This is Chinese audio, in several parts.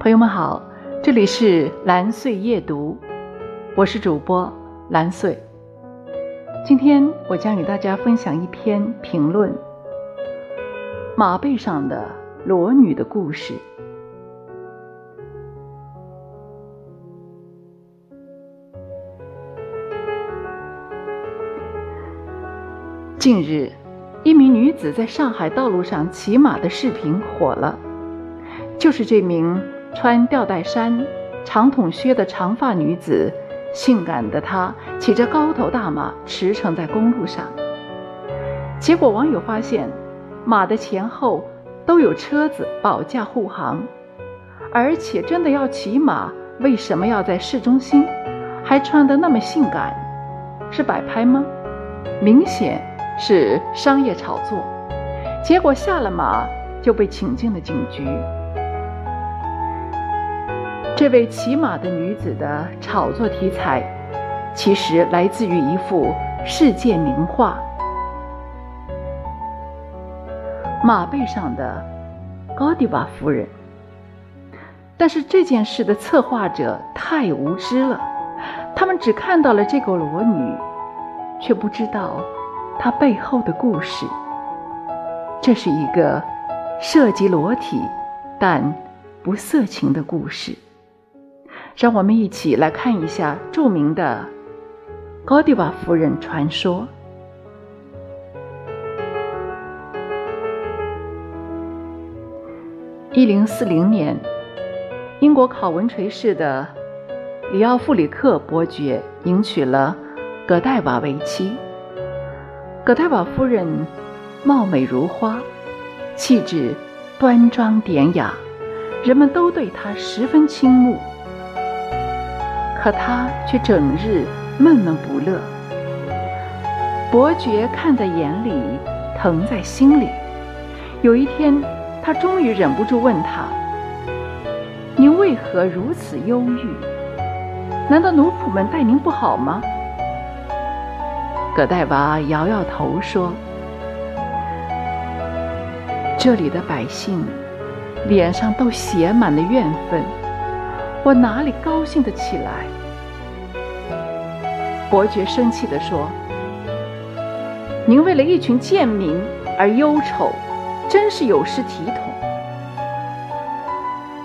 朋友们好，这里是蓝穗夜读，我是主播蓝穗。今天我将与大家分享一篇评论：马背上的裸女的故事。近日，一名女子在上海道路上骑马的视频火了，就是这名穿吊带衫、长筒靴的长发女子，性感的她骑着高头大马驰骋在公路上。结果网友发现，马的前后都有车子保驾护航，而且真的要骑马，为什么要在市中心，还穿得那么性感？是摆拍吗？明显。是商业炒作，结果下了马就被请进了警局。这位骑马的女子的炒作题材，其实来自于一幅世界名画——马背上的高迪瓦夫人。但是这件事的策划者太无知了，他们只看到了这个裸女，却不知道。她背后的故事，这是一个涉及裸体但不色情的故事。让我们一起来看一下著名的高迪瓦夫人传说。一零四零年，英国考文垂市的里奥弗里克伯爵迎娶了葛黛瓦为妻。葛黛瓦夫人貌美如花，气质端庄典雅，人们都对她十分倾慕。可他却整日闷闷不乐。伯爵看在眼里，疼在心里。有一天，他终于忍不住问他：“您为何如此忧郁？难道奴仆们待您不好吗？”葛黛娃摇摇头说：“这里的百姓脸上都写满了怨愤，我哪里高兴得起来？”伯爵生气地说：“您为了一群贱民而忧愁，真是有失体统。”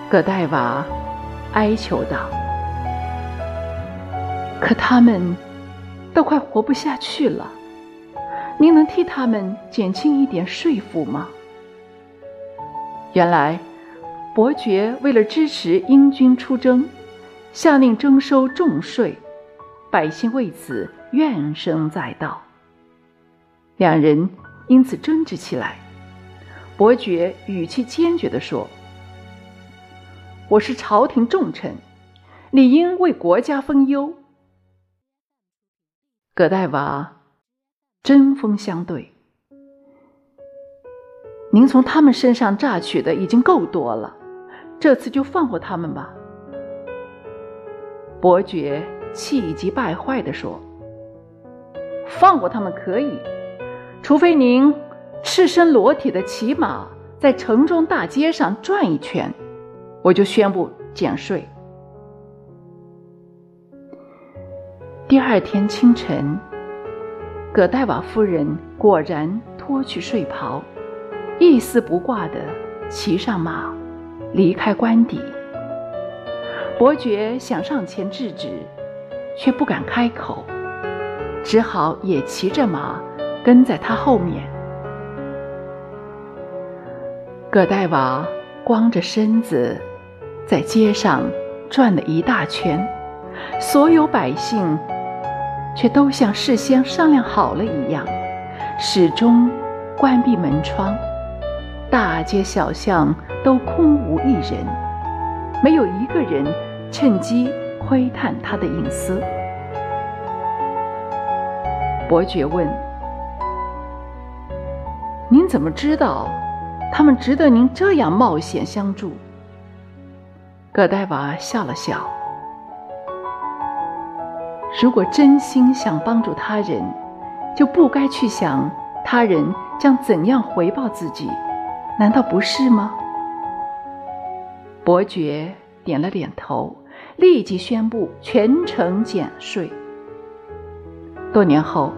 葛黛娃哀求道：“可他们……”都快活不下去了，您能替他们减轻一点税负吗？原来，伯爵为了支持英军出征，下令征收重税，百姓为此怨声载道。两人因此争执起来。伯爵语气坚决地说：“我是朝廷重臣，理应为国家分忧。”葛黛娃针锋相对：“您从他们身上榨取的已经够多了，这次就放过他们吧。”伯爵气急败坏地说：“放过他们可以，除非您赤身裸体的骑马在城中大街上转一圈，我就宣布减税。”第二天清晨，葛黛瓦夫人果然脱去睡袍，一丝不挂地骑上马，离开官邸。伯爵想上前制止，却不敢开口，只好也骑着马跟在他后面。葛黛瓦光着身子在街上转了一大圈，所有百姓。却都像事先商量好了一样，始终关闭门窗，大街小巷都空无一人，没有一个人趁机窥探他的隐私。伯爵问：“您怎么知道他们值得您这样冒险相助？”葛黛娃笑了笑。如果真心想帮助他人，就不该去想他人将怎样回报自己，难道不是吗？伯爵点了点头，立即宣布全城减税。多年后，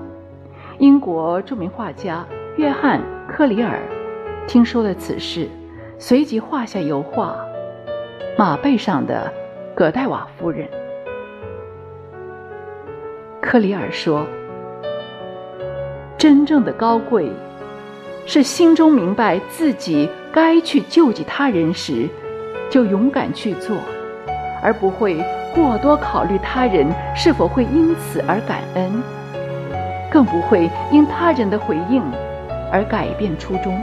英国著名画家约翰·科里尔听说了此事，随即画下油画《马背上的葛代瓦夫人》。科里尔说：“真正的高贵，是心中明白自己该去救济他人时，就勇敢去做，而不会过多考虑他人是否会因此而感恩，更不会因他人的回应而改变初衷。”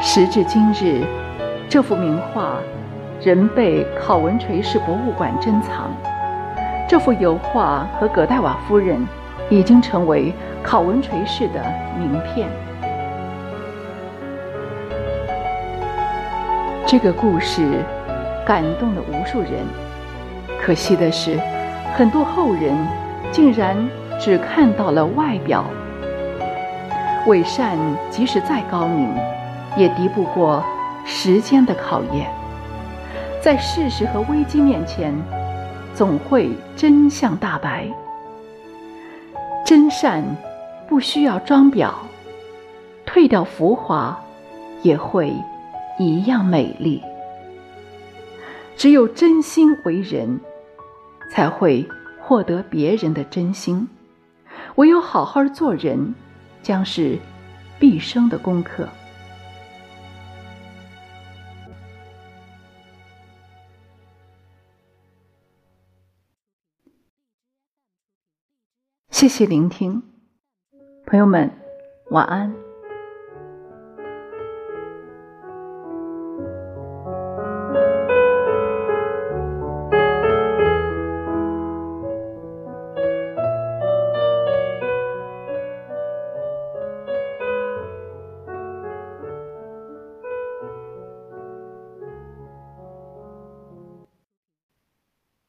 时至今日，这幅名画仍被考文垂市博物馆珍藏。这幅油画和葛代瓦夫人已经成为考文垂式的名片。这个故事感动了无数人，可惜的是，很多后人竟然只看到了外表。伪善即使再高明，也敌不过时间的考验。在事实和危机面前。总会真相大白，真善不需要装裱，褪掉浮华也会一样美丽。只有真心为人，才会获得别人的真心。唯有好好做人，将是毕生的功课。谢谢聆听，朋友们，晚安。